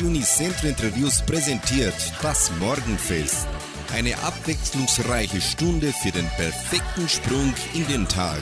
Radio Unicentro Interviews präsentiert das Morgenfest. Eine abwechslungsreiche Stunde für den perfekten Sprung in den Tag.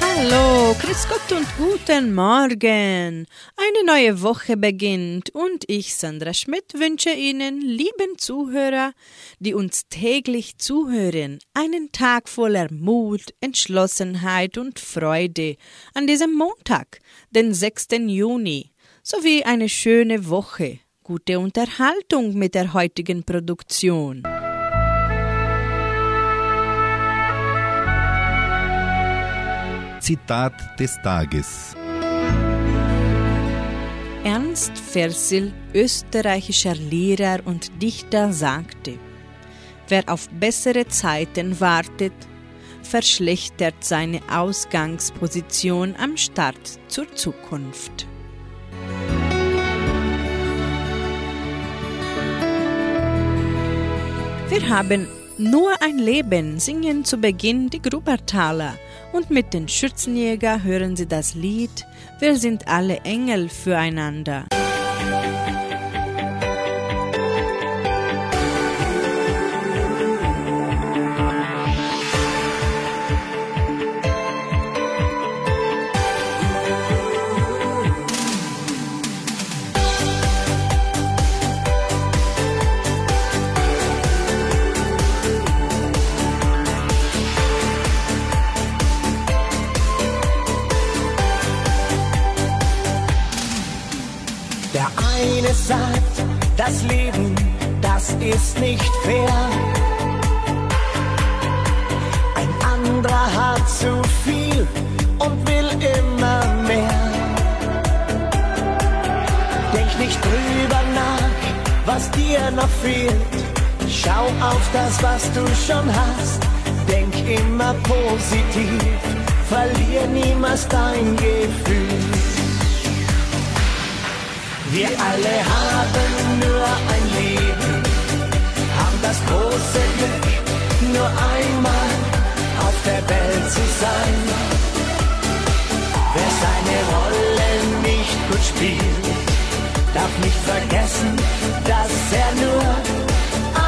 Hallo, Grüß Gott und guten Morgen. Eine neue Woche beginnt und ich, Sandra Schmidt, wünsche Ihnen, lieben Zuhörer, die uns täglich zuhören, einen Tag voller Mut, Entschlossenheit und Freude an diesem Montag, den 6. Juni, sowie eine schöne Woche. Gute Unterhaltung mit der heutigen Produktion. Zitat des Tages. Ernst Fersel, österreichischer Lehrer und Dichter, sagte, Wer auf bessere Zeiten wartet, verschlechtert seine Ausgangsposition am Start zur Zukunft. Wir haben nur ein Leben, singen zu Beginn die Grubertaler und mit den Schürzenjäger hören sie das Lied Wir sind alle Engel füreinander. Der eine sagt, das Leben, das ist nicht fair. Ein anderer hat zu viel und will immer mehr. Denk nicht drüber nach, was dir noch fehlt. Schau auf das, was du schon hast. Denk immer positiv, verlier niemals dein Gefühl. Wir alle haben nur ein Leben, haben das große Glück, nur einmal auf der Welt zu sein. Wer seine Rolle nicht gut spielt, darf nicht vergessen, dass er nur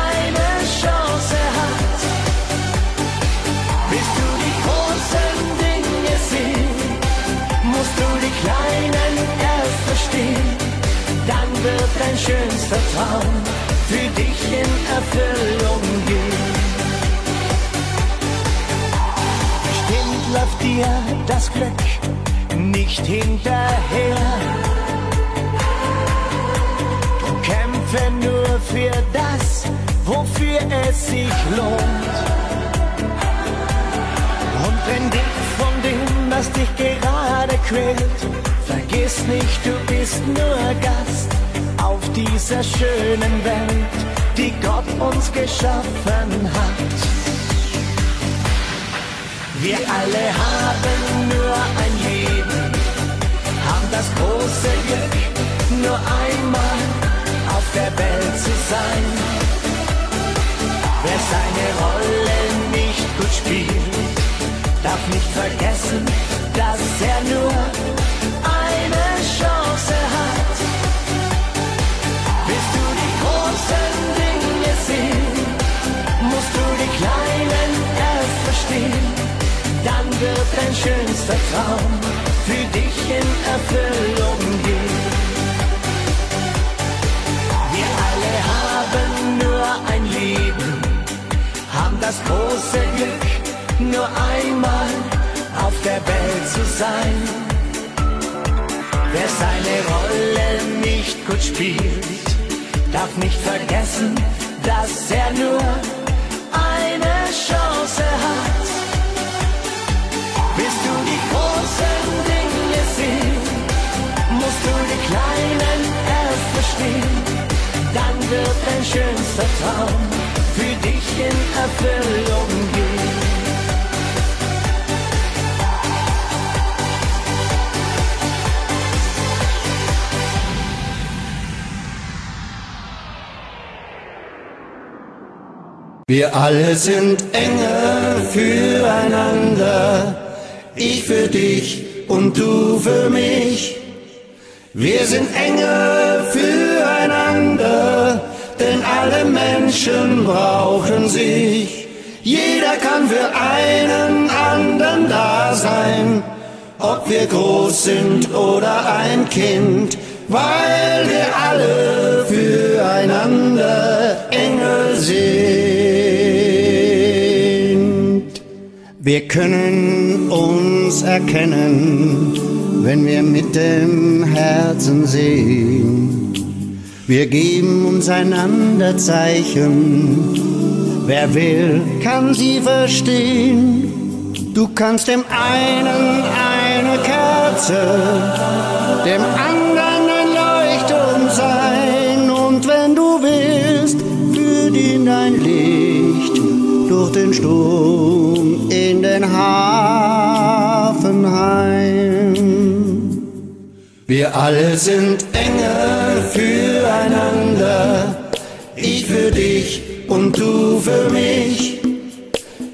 eine Chance hat. Willst du die großen Dinge sehen, musst du die kleinen erst verstehen dann wird dein schönster Traum für dich in Erfüllung gehen. Bestimmt läuft dir das Glück nicht hinterher. Drum kämpfe nur für das, wofür es sich lohnt. Und wenn dich von dem, was dich gerade quält, Vergiss nicht, du bist nur Gast auf dieser schönen Welt, die Gott uns geschaffen hat. Wir alle haben nur ein Leben, haben das große Glück, nur einmal auf der Welt zu sein. Wer seine Rolle nicht gut spielt, darf nicht vergessen, dass er schönster Traum für dich in Erfüllung gehen. Wir alle haben nur ein Leben, haben das große Glück, nur einmal auf der Welt zu sein. Wer seine Rolle nicht gut spielt, darf nicht vergessen, dass er nur großen Dinge sehen, musst du die kleinen erst verstehen. Dann wird dein schönster Traum für dich in Erfüllung gehen. Wir alle sind Engel füreinander, ich für dich und du für mich. Wir sind Engel füreinander, denn alle Menschen brauchen sich. Jeder kann für einen anderen da sein, ob wir groß sind oder ein Kind, weil wir alle füreinander Engel sind. Wir können uns erkennen, wenn wir mit dem Herzen sehen. Wir geben uns einander Zeichen. Wer will, kann sie verstehen. Du kannst dem einen eine Kerze, dem anderen ein Leuchtturm sein. Und wenn du willst, führt ihn dein Licht durch den Sturm in den Hafen heim. Wir alle sind Engel füreinander, ich für dich und du für mich.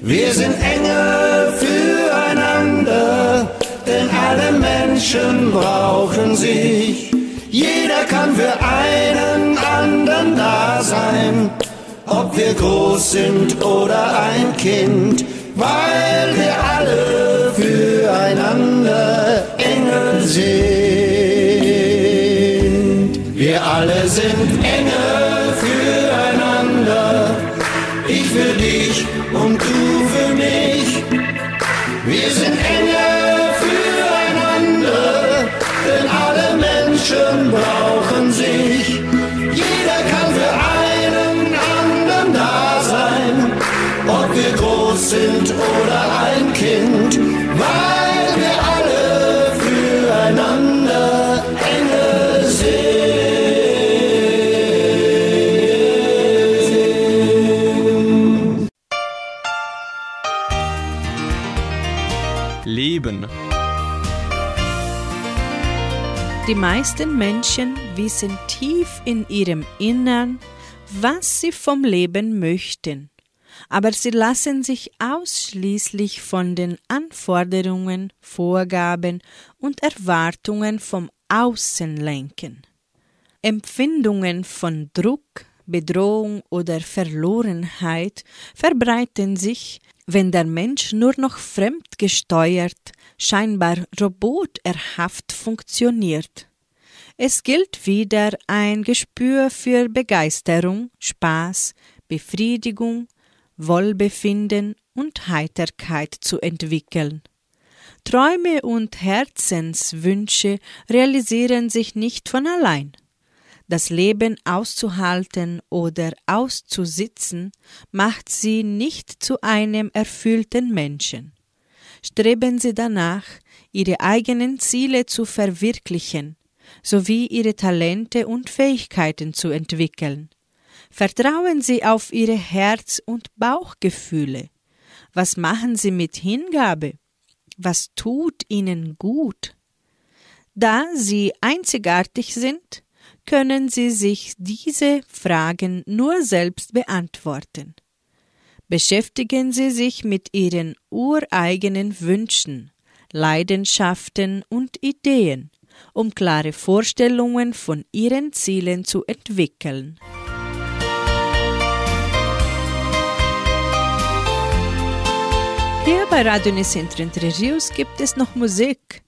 Wir sind Engel füreinander, denn alle Menschen brauchen sich. Jeder kann für einen anderen da sein, ob wir groß sind oder ein Kind, weil wir alle füreinander Engel sind. Wir alle sind Leben. Die meisten Menschen wissen tief in ihrem Innern, was sie vom Leben möchten, aber sie lassen sich ausschließlich von den Anforderungen, Vorgaben und Erwartungen vom Außen lenken. Empfindungen von Druck, Bedrohung oder Verlorenheit verbreiten sich, wenn der Mensch nur noch fremdgesteuert, scheinbar roboterhaft funktioniert. Es gilt wieder ein Gespür für Begeisterung, Spaß, Befriedigung, Wohlbefinden und Heiterkeit zu entwickeln. Träume und Herzenswünsche realisieren sich nicht von allein. Das Leben auszuhalten oder auszusitzen macht sie nicht zu einem erfüllten Menschen. Streben Sie danach, Ihre eigenen Ziele zu verwirklichen, sowie Ihre Talente und Fähigkeiten zu entwickeln. Vertrauen Sie auf Ihre Herz- und Bauchgefühle. Was machen Sie mit Hingabe? Was tut Ihnen gut? Da Sie einzigartig sind, können Sie sich diese Fragen nur selbst beantworten. Beschäftigen Sie sich mit Ihren ureigenen Wünschen, Leidenschaften und Ideen, um klare Vorstellungen von Ihren Zielen zu entwickeln. Hier bei Radio Nicentro Entre Rios gibt es noch Musik.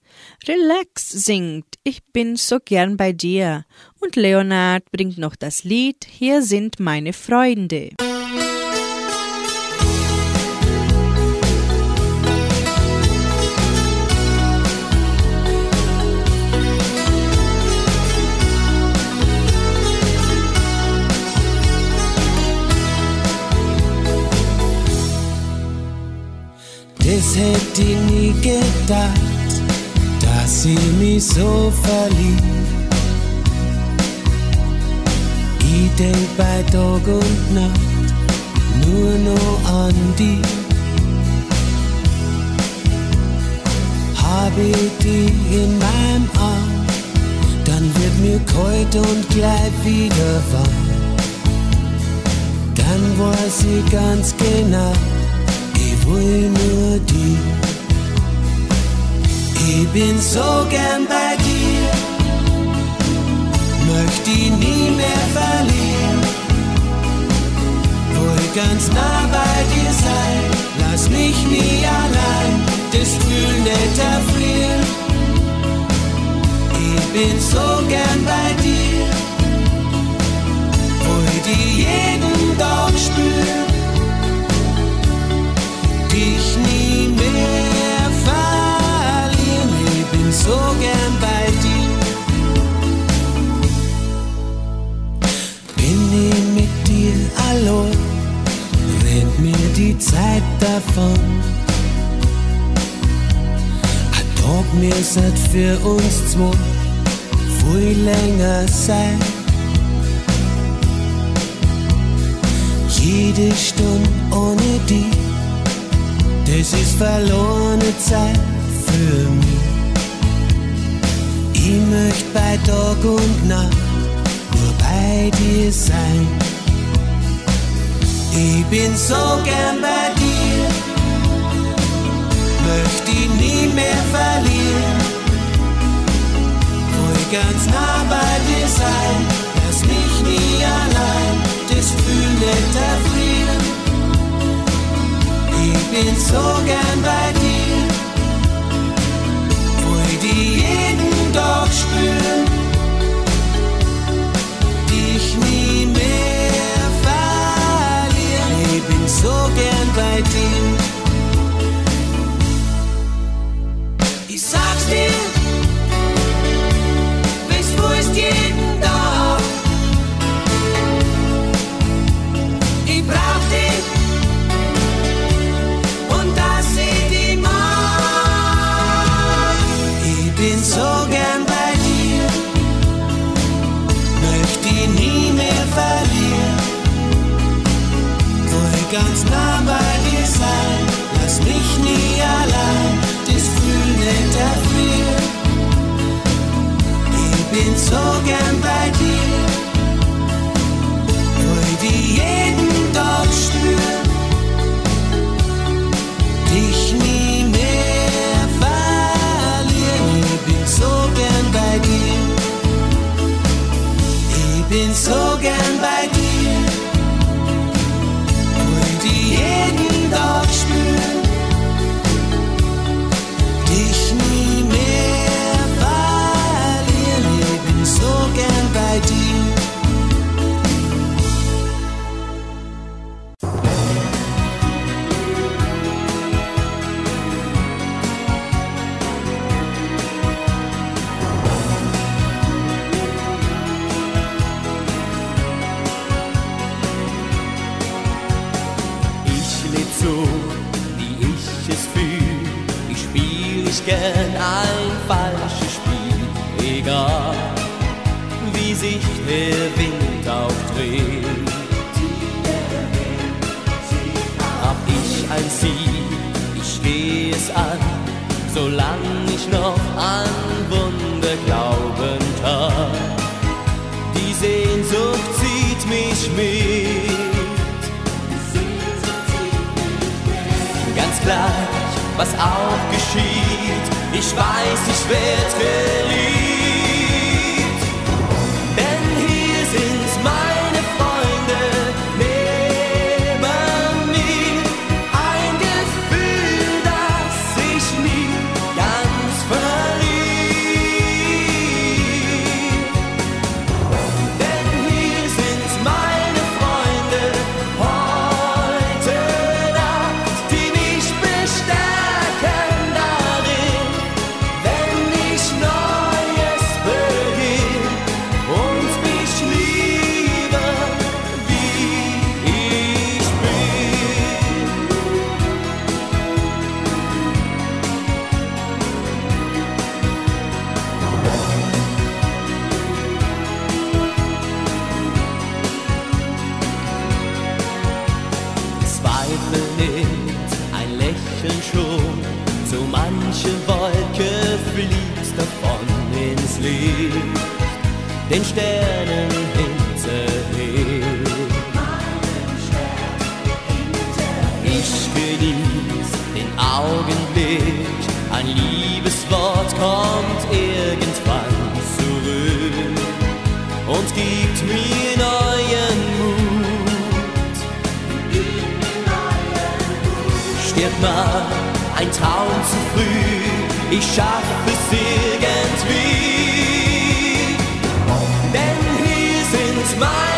Relax singt Ich bin so gern bei dir und Leonard bringt noch das Lied Hier sind meine Freunde. Das hätte ich nie gedacht, dass sie mich so verliebt. Ich denk bei Tag und Nacht nur noch an die. Hab ich die in meinem Arm, dann wird mir kalt und gleich wieder warm. Dann weiß ich ganz genau, ich will nur die. Ich bin so gern bei möchte ich nie mehr verlieren. Wohl ganz nah bei dir sein, lass mich nie allein, das Gefühl nicht erfrieren. Ich bin so gern bei dir, wo ich die jeden Tag spür, dich nie mehr die Zeit davon. Ein Tag mir seit für uns zwei viel länger sein. Jede Stunde ohne die, das ist verlorene Zeit für mich. Ich möchte bei Tag und Nacht nur bei dir sein. Ich bin so gern bei dir, möchte ich nie mehr verlieren. Will ganz nah bei dir sein, lass mich nie allein, das Gefühl nicht erfrieren. Ich bin so gern bei dir, will die jeden Tag spüren nah bei dir sein, lass mich nie allein, das Gefühl nicht erfrieren. Ich bin so gern bei dir, wohl die jeden Tag spüren. Dich nie mehr verlieren, ich bin so gern bei dir. Ich bin so gern bei dir. Sich der Wind auch dreht. Hab ich ein Ziel, ich geh es an, solange ich noch an Wunder glauben kann. Die Sehnsucht zieht mich mit. ganz gleich, was auch geschieht. Ich weiß, ich werd geliebt. genießt den Augenblick. Ein liebes Wort kommt irgendwann zurück und gibt mir neuen Mut. Stirbt mal ein Traum zu früh, ich schaffe es irgendwie. Denn hier sind meine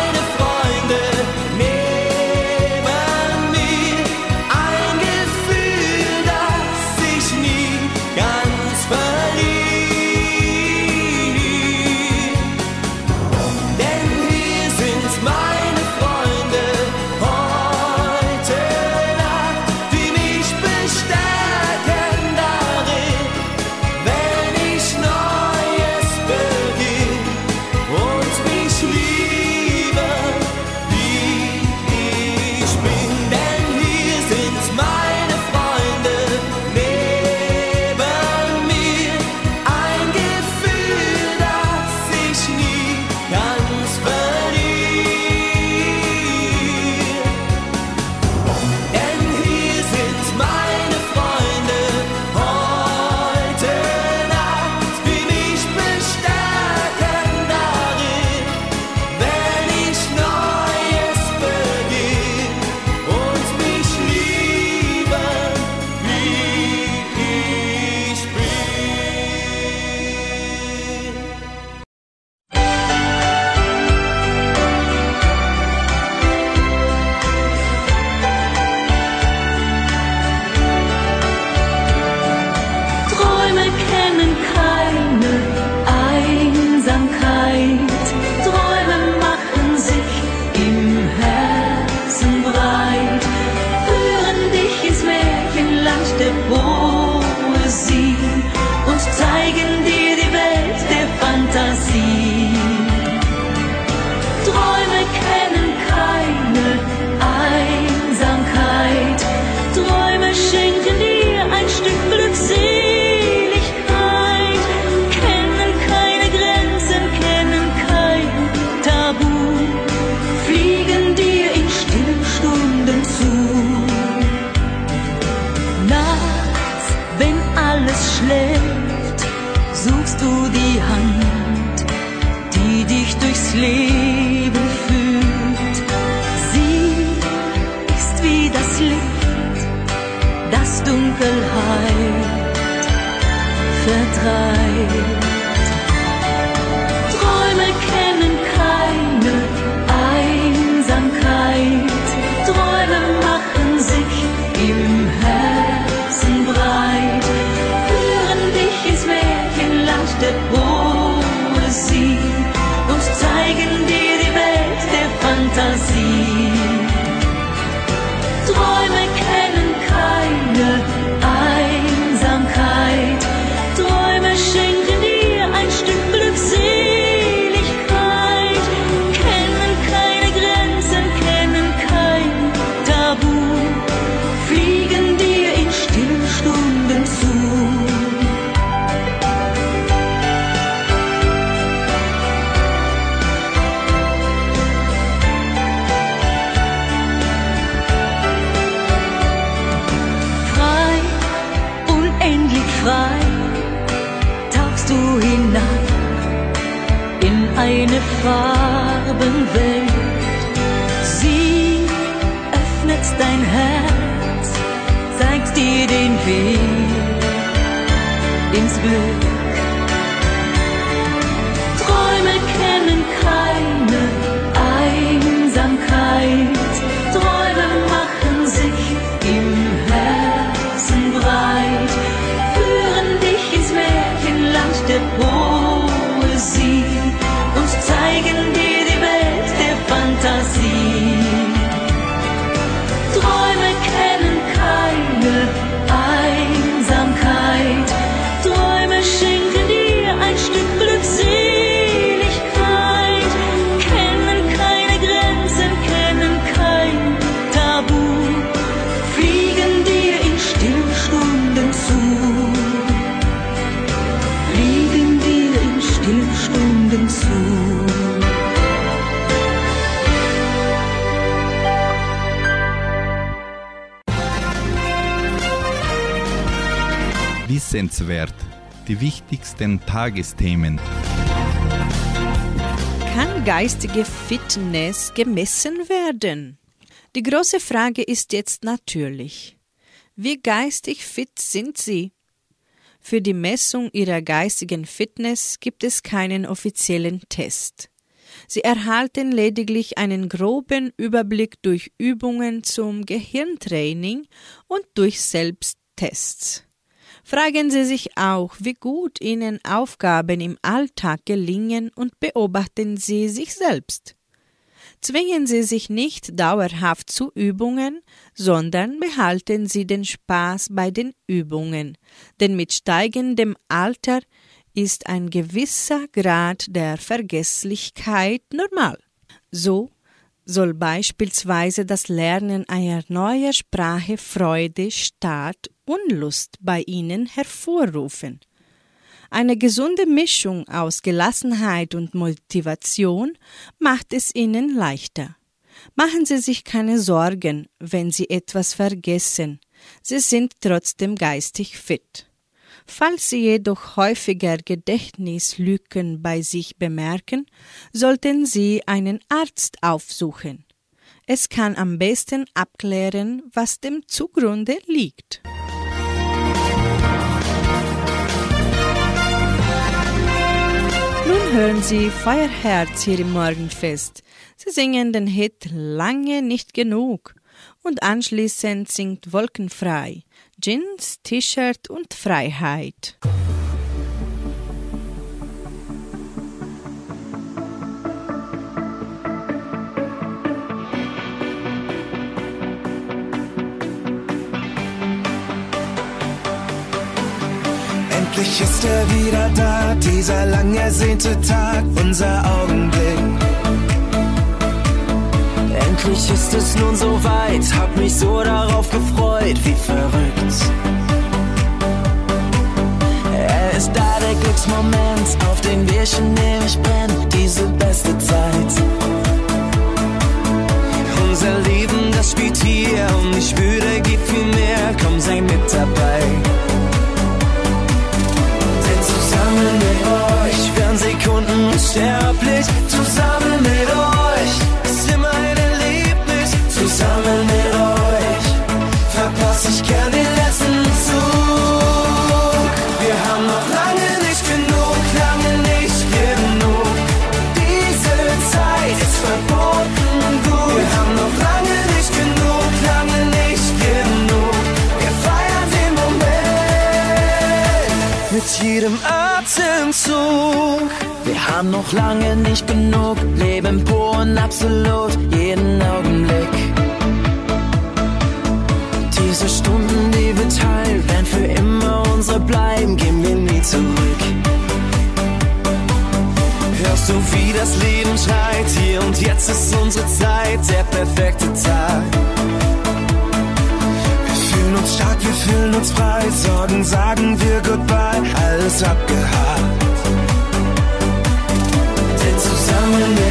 Farbenwelt. Sie öffnet dein Herz, zeigt dir den Weg ins Glück. Wissenswert. Die wichtigsten Tagesthemen. Kann geistige Fitness gemessen werden? Die große Frage ist jetzt natürlich, wie geistig fit sind Sie? Für die Messung Ihrer geistigen Fitness gibt es keinen offiziellen Test. Sie erhalten lediglich einen groben Überblick durch Übungen zum Gehirntraining und durch Selbsttests. Fragen Sie sich auch, wie gut Ihnen Aufgaben im Alltag gelingen und beobachten Sie sich selbst. Zwingen Sie sich nicht dauerhaft zu Übungen, sondern behalten Sie den Spaß bei den Übungen, denn mit steigendem Alter ist ein gewisser Grad der Vergesslichkeit normal. So soll beispielsweise das Lernen einer neuen Sprache Freude statt Unlust bei ihnen hervorrufen. Eine gesunde Mischung aus Gelassenheit und Motivation macht es ihnen leichter. Machen Sie sich keine Sorgen, wenn Sie etwas vergessen. Sie sind trotzdem geistig fit. Falls Sie jedoch häufiger Gedächtnislücken bei sich bemerken, sollten Sie einen Arzt aufsuchen. Es kann am besten abklären, was dem zugrunde liegt. Hören Sie Feuerherz hier im Morgenfest. Sie singen den Hit Lange nicht genug und anschließend singt Wolkenfrei. Jeans, T-Shirt und Freiheit. Endlich ist er wieder da, dieser lang ersehnte Tag, unser Augenblick. Endlich ist es nun soweit, hab mich so darauf gefreut, wie verrückt. Er ist da, der Glücksmoment, auf den wir schon ewig brennen, diese beste Zeit. Unser Leben, das spielt hier und ich spüre, gibt viel mehr, komm, sei mit dabei. Noch lange nicht genug, leben pur und absolut jeden Augenblick. Diese Stunden, die wir teilen, werden für immer unsere bleiben, gehen wir nie zurück. Hörst du, wie das Leben schreit? Hier und jetzt ist unsere Zeit, der perfekte Tag. Wir fühlen uns stark, wir fühlen uns frei. Sorgen sagen wir Goodbye, alles abgehakt. someone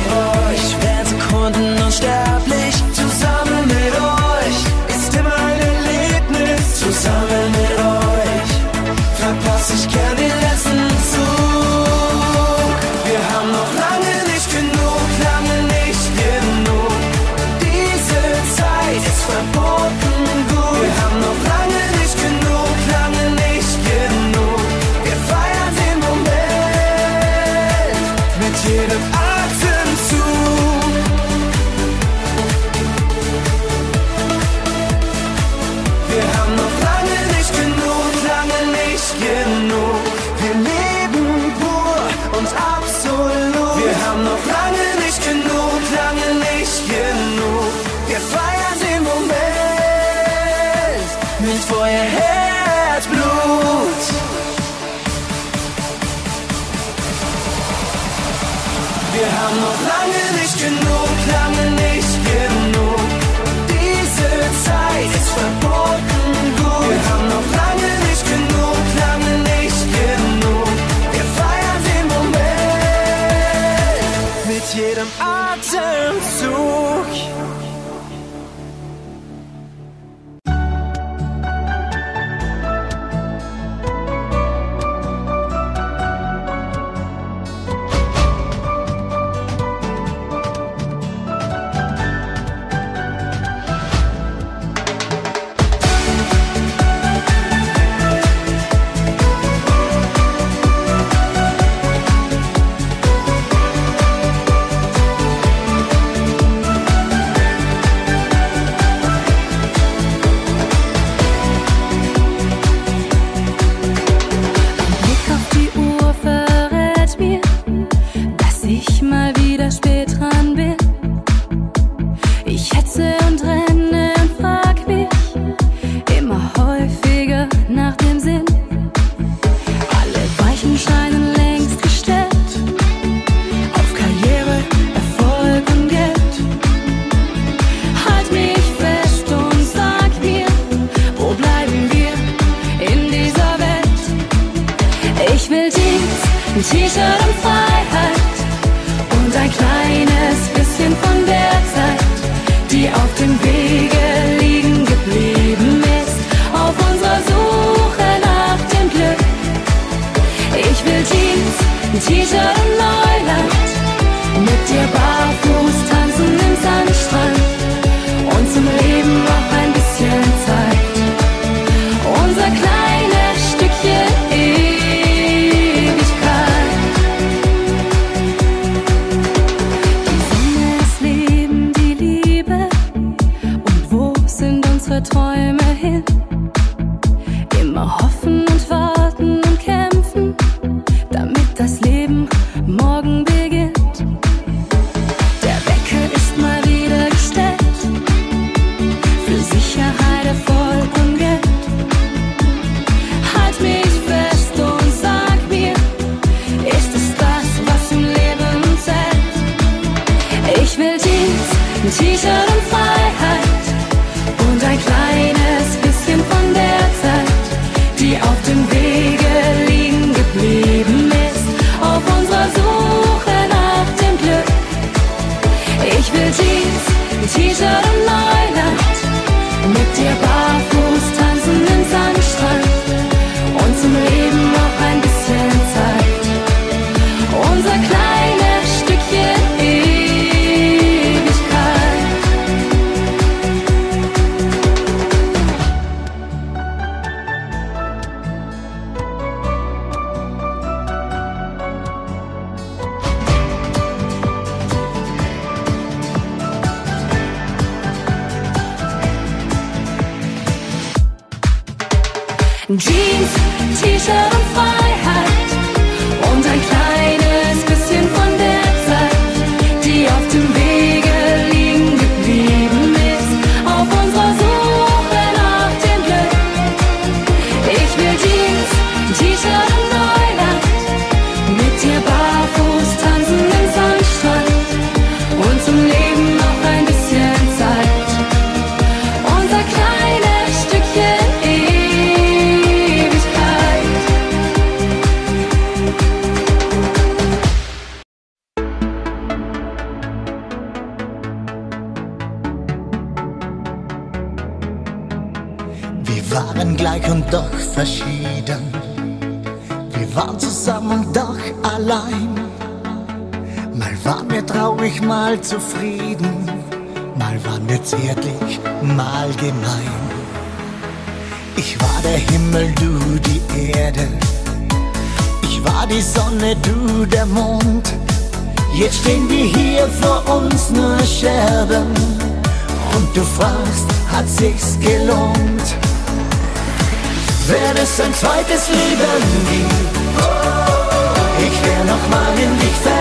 I don't. Sich's gelohnt? Wenn es ein zweites Leben gibt, ich wär noch mal in dich verliebt.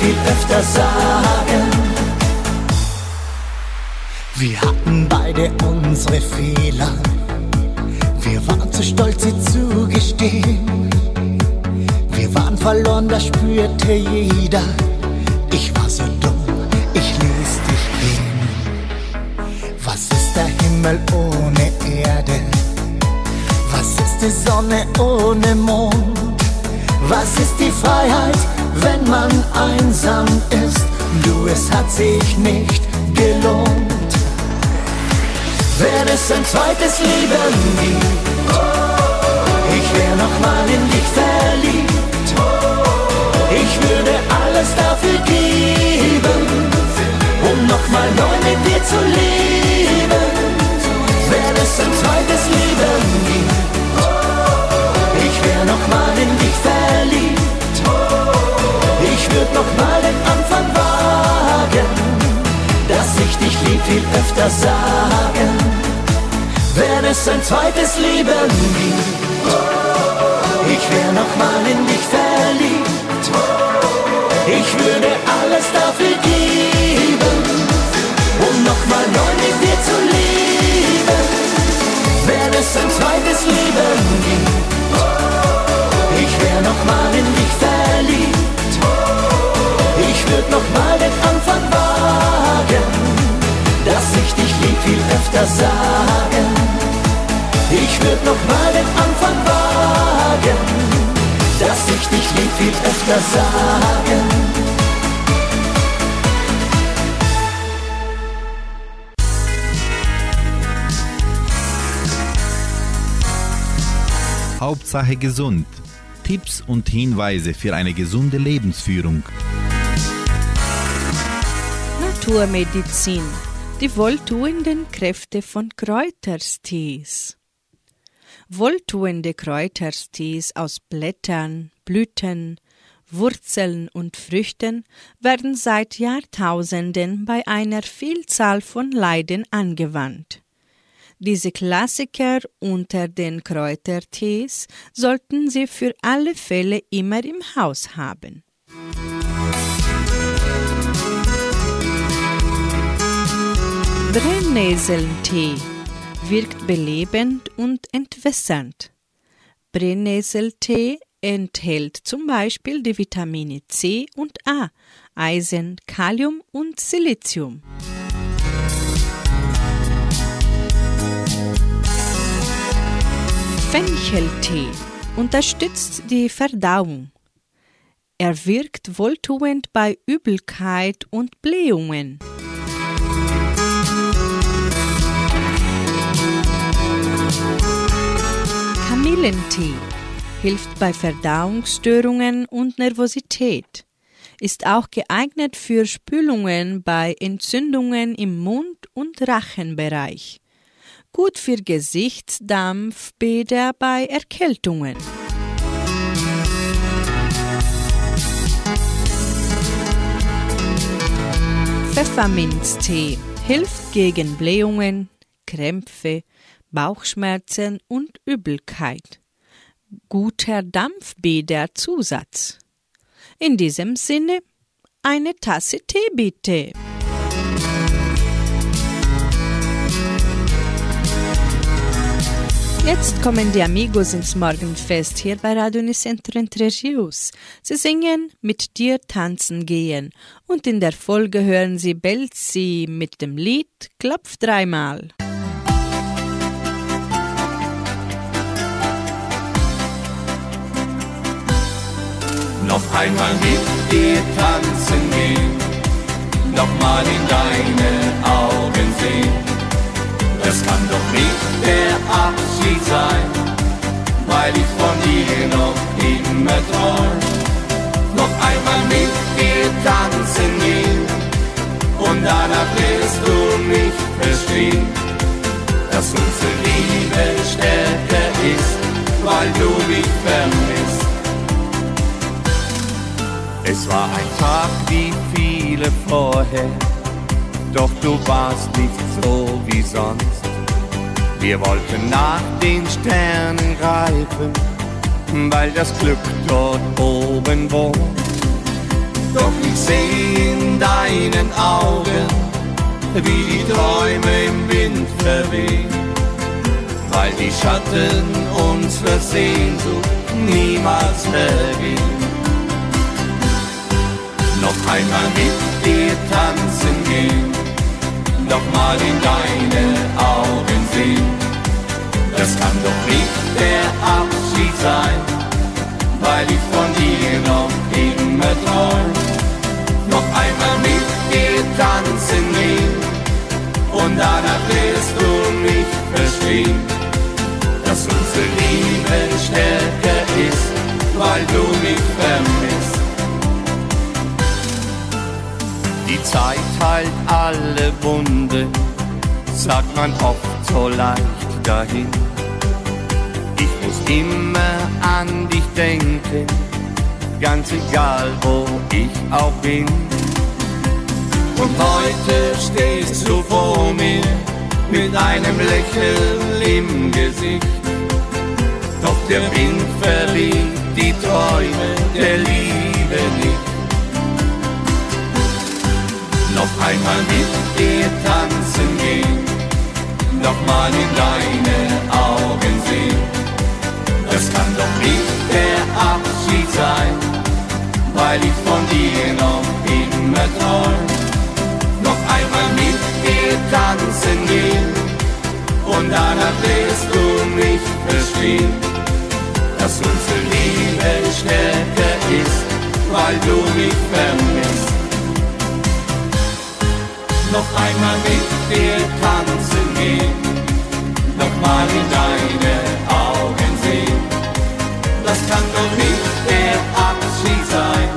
Viel öfter sagen. Wir hatten beide unsere Fehler. Wir waren zu stolz, sie zugestehen. Wir waren verloren, das spürte jeder. Ich war so dumm, ich ließ dich gehen. Was ist der Himmel ohne Erde? Was ist die Sonne ohne Mond? Was ist die Freiheit, wenn man einsam ist? Du, es hat sich nicht gelohnt. Wenn es ein zweites Leben gibt, ich wär noch mal in dich verliebt. Ich würde alles dafür geben, um noch mal neu mit dir zu leben. Wenn es ein zweites Leben gibt, ich wär noch mal in dich verliebt würde nochmal den Anfang wagen, dass ich dich lieb viel öfter sagen, wenn es ein zweites Leben gibt. Ich wär nochmal in dich verliebt, ich würde alles dafür geben, um nochmal neu mit dir zu leben, wenn es ein zweites Leben gibt. Ich wär nochmal in dich verliebt wird nochmal den Anfang wagen, dass ich dich lieb viel öfter sagen. Ich würde nochmal den Anfang wagen, dass ich dich lieb viel öfter sagen. Hauptsache gesund. Tipps und Hinweise für eine gesunde Lebensführung. Naturmedizin. Die wohltuenden Kräfte von Kräuterstees. Wohltuende Kräuterstees aus Blättern, Blüten, Wurzeln und Früchten werden seit Jahrtausenden bei einer Vielzahl von Leiden angewandt. Diese Klassiker unter den Kräutertees sollten Sie für alle Fälle immer im Haus haben. Brennnesseltee wirkt belebend und entwässernd. Brennnesseltee enthält zum Beispiel die Vitamine C und A, Eisen, Kalium und Silizium. Fencheltee unterstützt die Verdauung. Er wirkt wohltuend bei Übelkeit und Blähungen. Kamillentee hilft bei Verdauungsstörungen und Nervosität, ist auch geeignet für Spülungen bei Entzündungen im Mund- und Rachenbereich gut für Gesichtsdampfbäder bei Erkältungen. Pfefferminztee hilft gegen Blähungen, Krämpfe, Bauchschmerzen und Übelkeit. Guter Dampfbäderzusatz. In diesem Sinne eine Tasse Tee bitte. Jetzt kommen die Amigos ins Morgenfest hier bei Radio Unicentro Entre Rios. Sie singen Mit dir tanzen gehen und in der Folge hören Sie Belzi mit dem Lied Klopf dreimal. Noch einmal mit dir tanzen gehen, nochmal in deine Augen sehen das kann doch nicht der Abschied sein, weil ich von dir noch immer träum. Noch einmal mit dir tanzen gehen und danach wirst du mich verstehen, dass unsere Liebe stärker ist, weil du mich vermisst. Es war ein Tag wie viele vorher doch du warst nicht so wie sonst. Wir wollten nach den Sternen greifen, weil das Glück dort oben wohnt. Doch ich seh in deinen Augen, wie die Träume im Wind verwehen, weil die Schatten unserer Sehnsucht niemals vergehen. Noch einmal mit dir tanzen gehen nochmal in deine Augen sehen. Das kann doch nicht der Abschied sein, weil ich von dir noch immer träum. Noch einmal mit dir tanzen gehen und danach wirst du mich verstehen, dass unsere Liebe stärker ist, weil du mich Die Zeit heilt alle Wunde, sagt man oft so leicht dahin. Ich muss immer an dich denken, ganz egal wo ich auch bin. Und heute stehst du vor mir mit einem Lächeln im Gesicht. Doch der Wind verliert die Träume der Liebe nicht noch einmal mit dir tanzen gehen, noch mal in deine Augen sehen. Das kann doch nicht der Abschied sein, weil ich von dir noch immer träum. Noch einmal mit dir tanzen gehen und danach wirst du mich verstehen, dass unsere Liebe stärker ist, weil du mich vermisst noch einmal mit dir tanzen gehen, noch mal in deine Augen sehen. Das kann doch nicht der Abschied sein,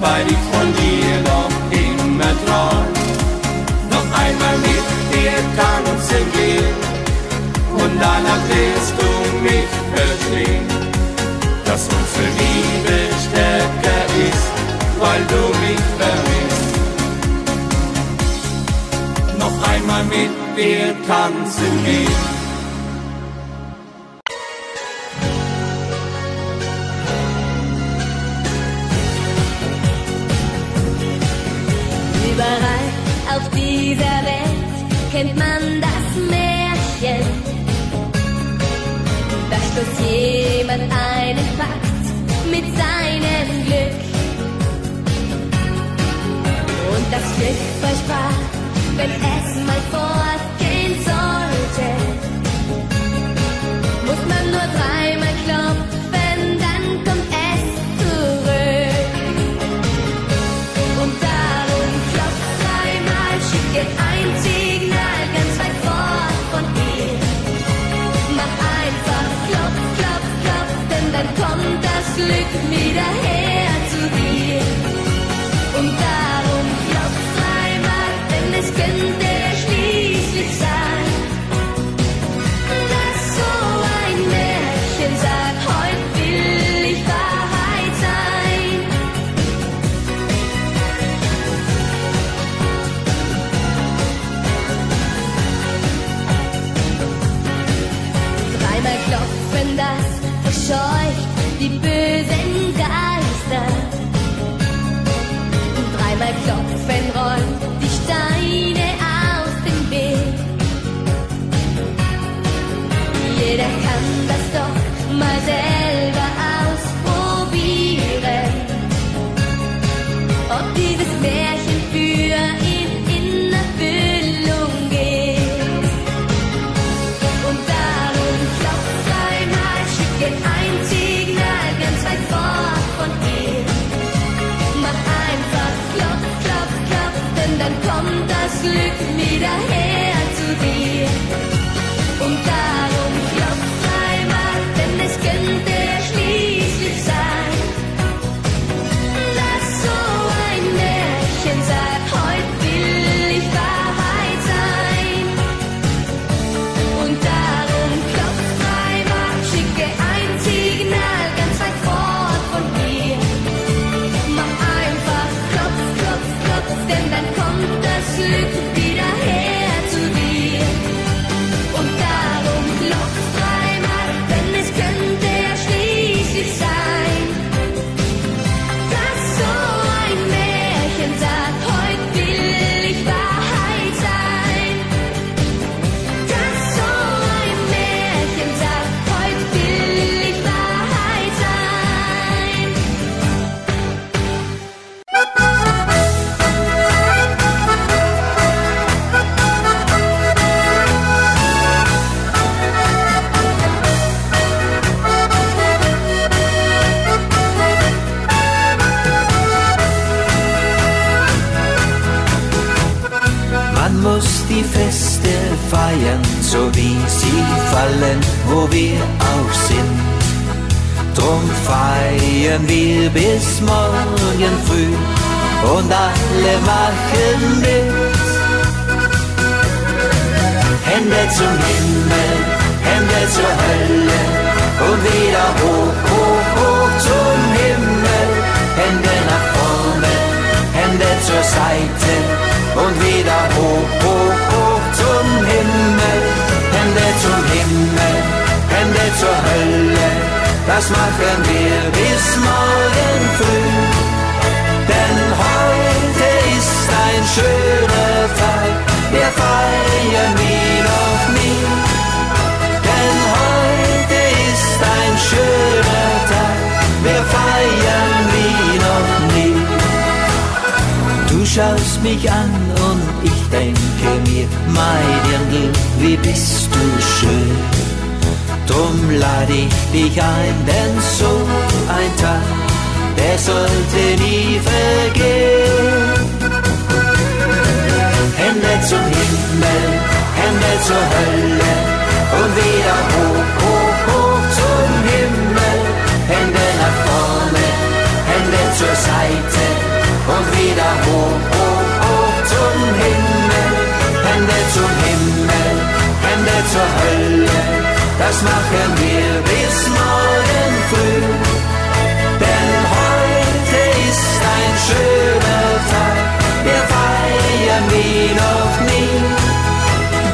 weil ich von dir noch immer träum. Noch einmal mit dir tanzen gehen und danach wirst du mich verstehen, dass unsere Liebe stärker ist, weil du mich vermisst noch einmal mit dir tanzen gehen. Überall auf dieser Welt kennt man das Märchen, Da stößt jemand einen packt mit seinem Glück. Und das Glück versprach even ask my phone. schaust mich an und ich denke mir, mein Dirndl, wie bist du schön. Drum lade ich dich ein, denn so ein Tag, der sollte nie vergehen. Hände zum Himmel, Hände zur Hölle und wieder hoch, hoch, hoch zum Himmel. Hände nach vorne, Hände zur Seite und wieder hoch, hoch, hoch zum Himmel. Hände zum Himmel, Hände zur Hölle, das machen wir bis morgen früh. Denn heute ist ein schöner Tag, wir feiern wie noch nie.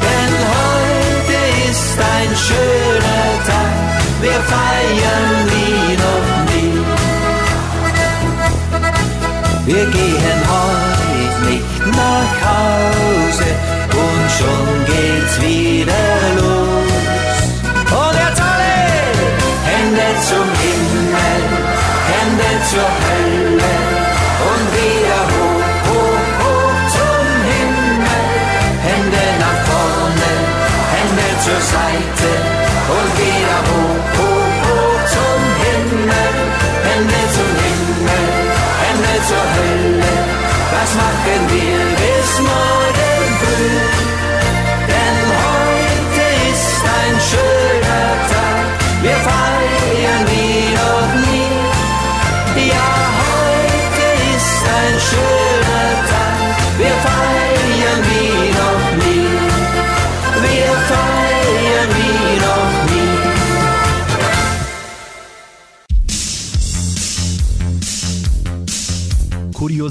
Denn heute ist ein schöner Tag, wir feiern schon geht's wieder los. Und jetzt alle Hände zum Himmel, Hände zur Hölle und wieder hoch, hoch, hoch zum Himmel. Hände nach vorne, Hände zur Seite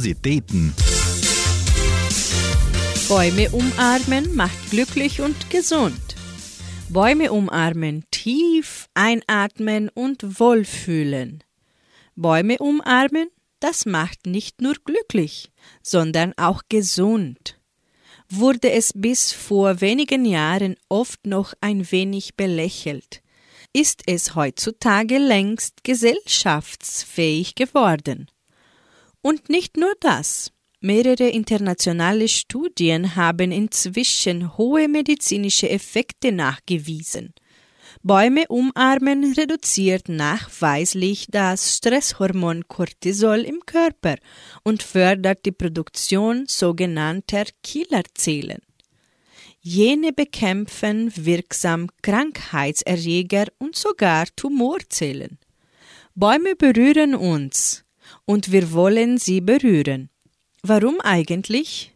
Kuriositäten. Bäume umarmen macht glücklich und gesund. Bäume umarmen, tief einatmen und wohlfühlen. Bäume umarmen, das macht nicht nur glücklich, sondern auch gesund. Wurde es bis vor wenigen Jahren oft noch ein wenig belächelt, ist es heutzutage längst gesellschaftsfähig geworden. Und nicht nur das. Mehrere internationale Studien haben inzwischen hohe medizinische Effekte nachgewiesen. Bäume umarmen reduziert nachweislich das Stresshormon Cortisol im Körper und fördert die Produktion sogenannter Killerzellen. Jene bekämpfen wirksam Krankheitserreger und sogar Tumorzellen. Bäume berühren uns und wir wollen sie berühren. Warum eigentlich?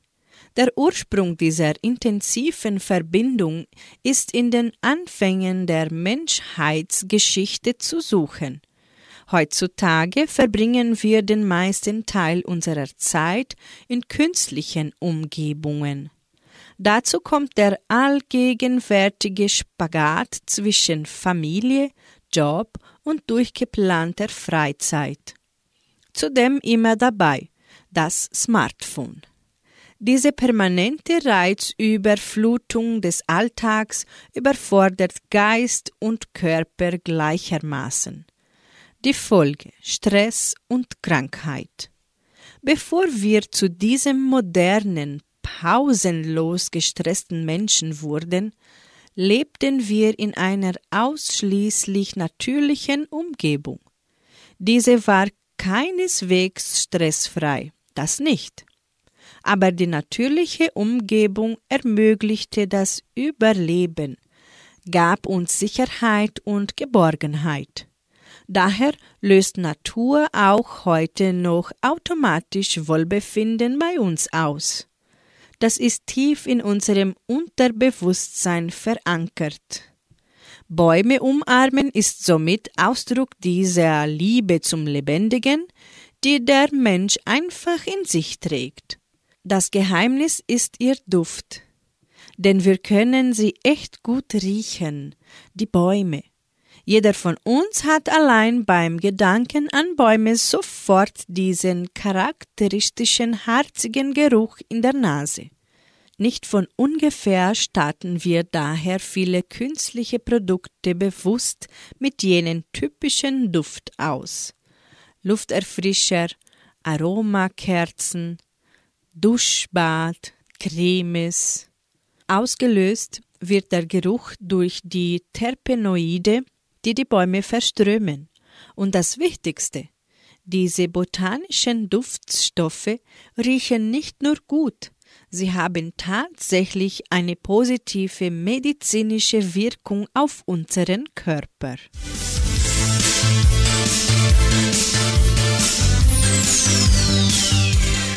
Der Ursprung dieser intensiven Verbindung ist in den Anfängen der Menschheitsgeschichte zu suchen. Heutzutage verbringen wir den meisten Teil unserer Zeit in künstlichen Umgebungen. Dazu kommt der allgegenwärtige Spagat zwischen Familie, Job und durchgeplanter Freizeit. Zudem immer dabei das Smartphone. Diese permanente Reizüberflutung des Alltags überfordert Geist und Körper gleichermaßen. Die Folge Stress und Krankheit. Bevor wir zu diesem modernen, pausenlos gestressten Menschen wurden, lebten wir in einer ausschließlich natürlichen Umgebung. Diese war keineswegs stressfrei, das nicht. Aber die natürliche Umgebung ermöglichte das Überleben, gab uns Sicherheit und Geborgenheit. Daher löst Natur auch heute noch automatisch Wohlbefinden bei uns aus. Das ist tief in unserem Unterbewusstsein verankert. Bäume umarmen ist somit Ausdruck dieser Liebe zum Lebendigen, die der Mensch einfach in sich trägt. Das Geheimnis ist ihr Duft, denn wir können sie echt gut riechen, die Bäume. Jeder von uns hat allein beim Gedanken an Bäume sofort diesen charakteristischen harzigen Geruch in der Nase. Nicht von ungefähr starten wir daher viele künstliche Produkte bewusst mit jenen typischen Duft aus. Lufterfrischer, Aromakerzen, Duschbad, Cremes. Ausgelöst wird der Geruch durch die Terpenoide, die die Bäume verströmen. Und das Wichtigste, diese botanischen Duftstoffe riechen nicht nur gut, Sie haben tatsächlich eine positive medizinische Wirkung auf unseren Körper.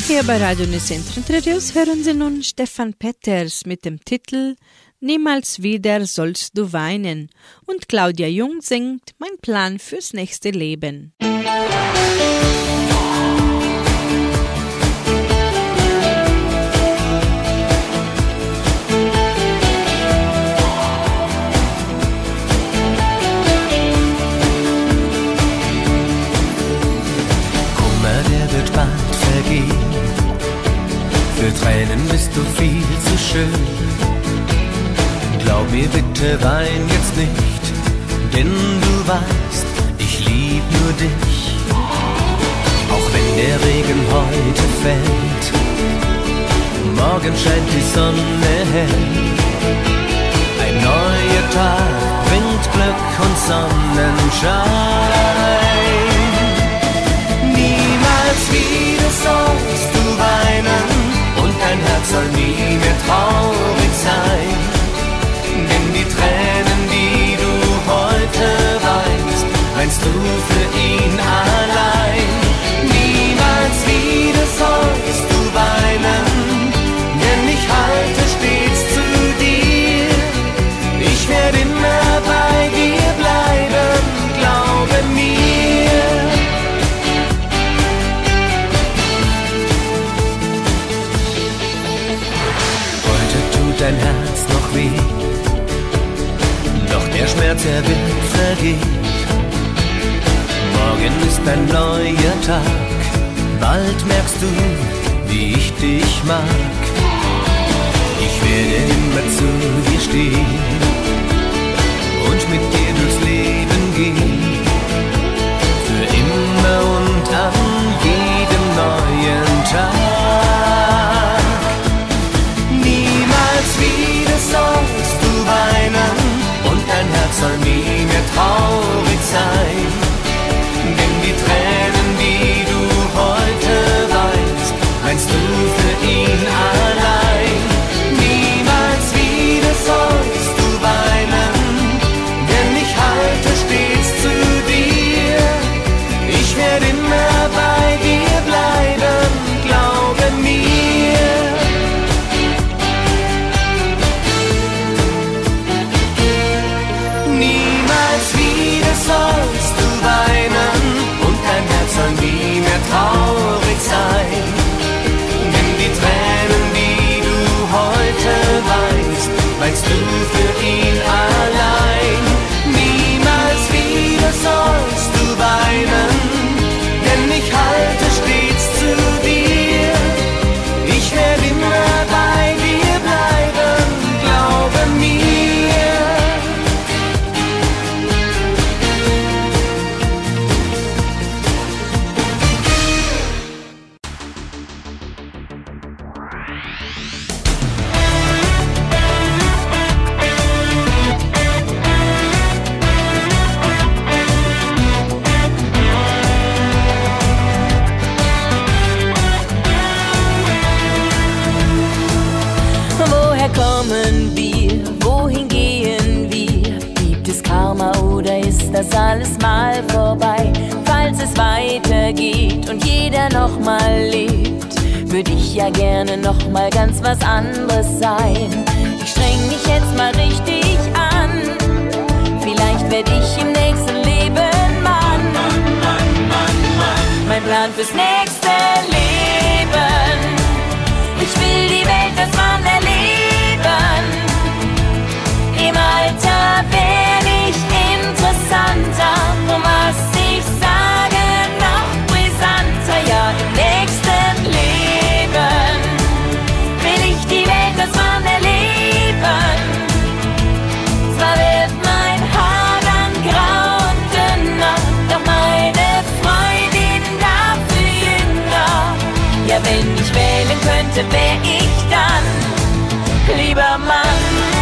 Hier bei Radio Nicentro Radios hören Sie nun Stefan Petters mit dem Titel Niemals wieder sollst du weinen und Claudia Jung singt Mein Plan fürs nächste Leben. Kummer, bitte, wein jetzt nicht, denn du weißt, ich lieb nur dich. Auch wenn der Regen heute fällt, morgen scheint die Sonne hell. Ein neuer Tag bringt Glück und Sonnenschein. Niemals wieder sollst du weinen und dein Herz soll nie mehr traurig sein. Weinst du für ihn allein. Niemals wieder sollst du weinen, denn ich halte stets zu dir. Ich werde immer bei dir bleiben, glaube mir. Heute tut dein Herz noch weh, doch der Schmerz, er wird vergehen. Morgen ist ein neuer Tag, bald merkst du, wie ich dich mag. Ich werde immer zu dir stehen weitergeht und jeder noch mal lebt, würde ich ja gerne noch mal ganz was anderes sein. Ich streng mich jetzt mal richtig an. Vielleicht werde ich im nächsten Leben Mann. Mein Plan fürs nächste Leben. Ich will die Welt als Mann erleben. Im Alter werde ich interessanter. Und wenn ich wählen könnte, wär ich dann lieber Mann.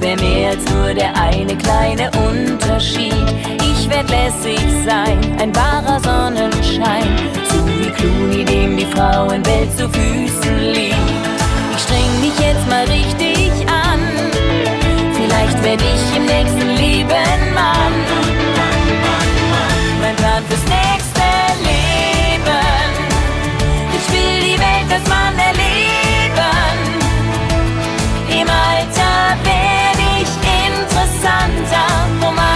Wär mehr als nur der eine kleine Unterschied. Ich werd lässig sein, ein wahrer Sonnenschein. So wie Clooney, dem die Frauenwelt zu Füßen liegt. Ich streng mich jetzt mal richtig an. Vielleicht werd ich im nächsten Leben Mann. Mein Plan fürs nächste Leben. Ich will die Welt als Mann interessanter. Und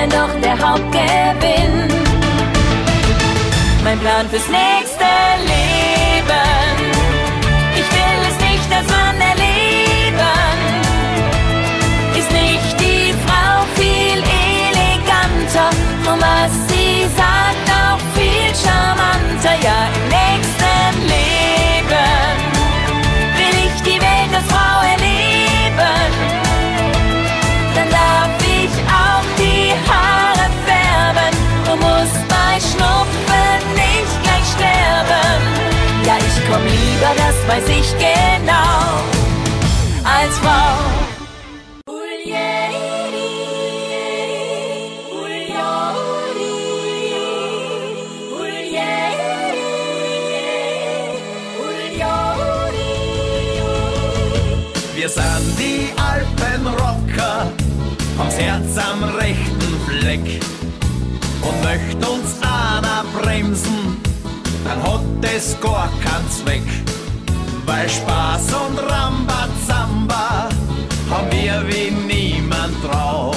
sein doch der Hauptgewinn. Mein Plan fürs nächste Leben. Ich will es nicht als Mann erleben. Ist nicht die Frau viel eleganter und was sie sagt auch viel charmanter. Ja, im nächsten Leben will ich die Welt als Frau erleben. Haare färben und muss bei Schnupfen nicht gleich sterben. Ja, ich komm lieber, das weiß ich genau, als Frau. Es gar keinen Zweck. Weil Spaß und Rambazamba haben wir wie niemand drauf.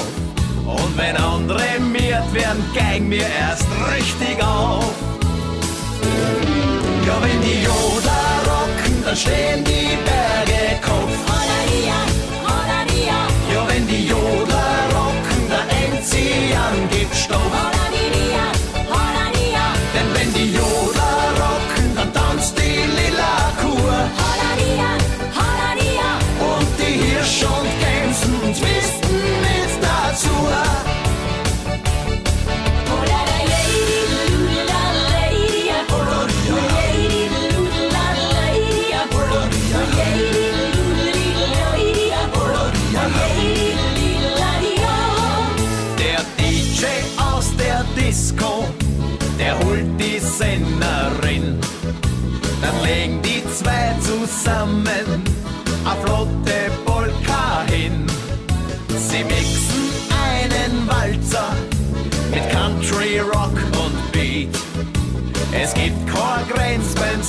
Und wenn andere miert werden, geigen wir erst richtig auf. Ja, wenn die Jodler rocken, dann stehen die Es gibt kein Grenz beim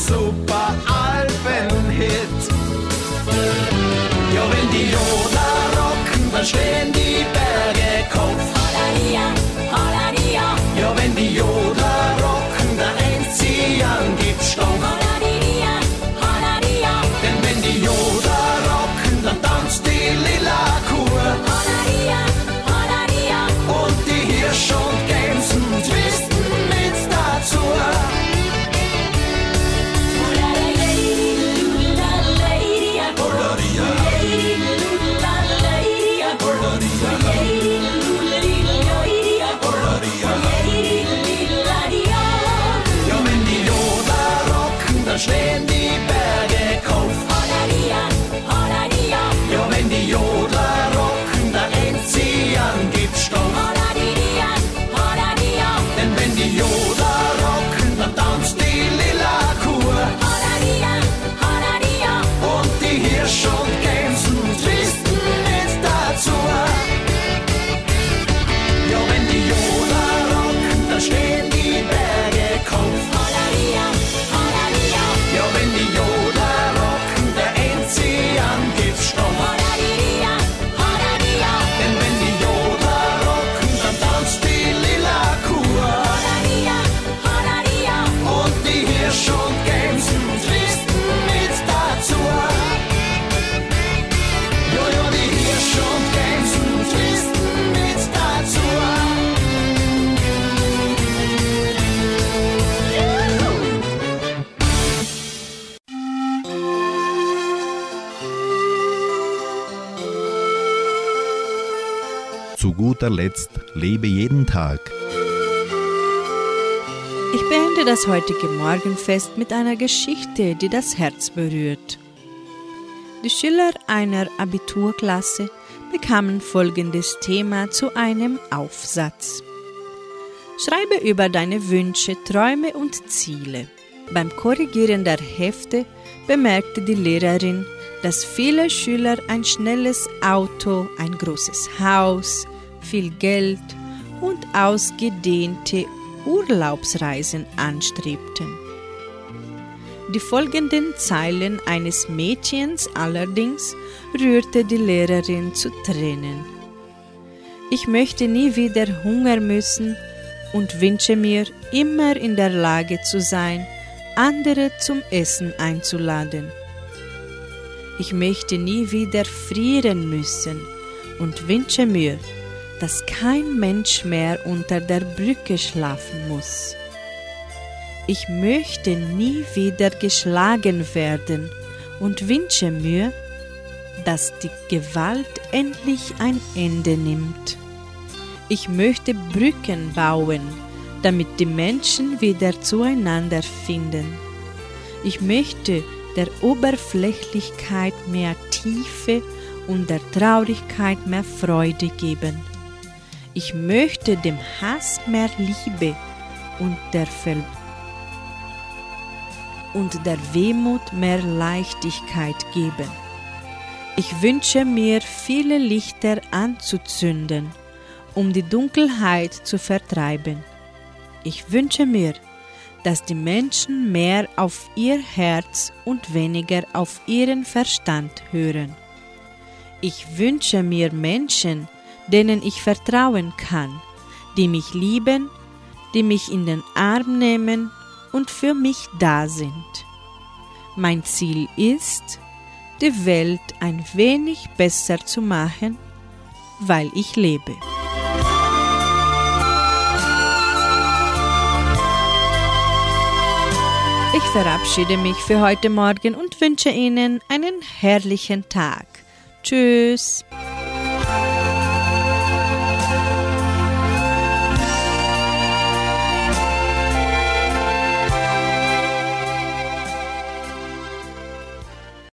guter Letzt lebe jeden Tag. Ich beende das heutige Morgenfest mit einer Geschichte, die das Herz berührt. Die Schüler einer Abiturklasse bekamen folgendes Thema zu einem Aufsatz. Schreibe über deine Wünsche, Träume und Ziele. Beim Korrigieren der Hefte bemerkte die Lehrerin, dass viele Schüler ein schnelles Auto, ein großes Haus, viel Geld und ausgedehnte Urlaubsreisen anstrebten. Die folgenden Zeilen eines Mädchens allerdings rührte die Lehrerin zu Tränen. Ich möchte nie wieder hungern müssen und wünsche mir, immer in der Lage zu sein, andere zum Essen einzuladen. Ich möchte nie wieder frieren müssen und wünsche mir, dass kein Mensch mehr unter der Brücke schlafen muss. Ich möchte nie wieder geschlagen werden und wünsche mir, dass die Gewalt endlich ein Ende nimmt. Ich möchte Brücken bauen, damit die Menschen wieder zueinander finden. Ich möchte der Oberflächlichkeit mehr Tiefe und der Traurigkeit mehr Freude geben. Ich möchte dem Hass mehr Liebe und der, Ver und der Wehmut mehr Leichtigkeit geben. Ich wünsche mir viele Lichter anzuzünden, um die Dunkelheit zu vertreiben. Ich wünsche mir, dass die Menschen mehr auf ihr Herz und weniger auf ihren Verstand hören. Ich wünsche mir Menschen, denen ich vertrauen kann, die mich lieben, die mich in den Arm nehmen und für mich da sind. Mein Ziel ist, die Welt ein wenig besser zu machen, weil ich lebe. Ich verabschiede mich für heute Morgen und wünsche Ihnen einen herrlichen Tag. Tschüss.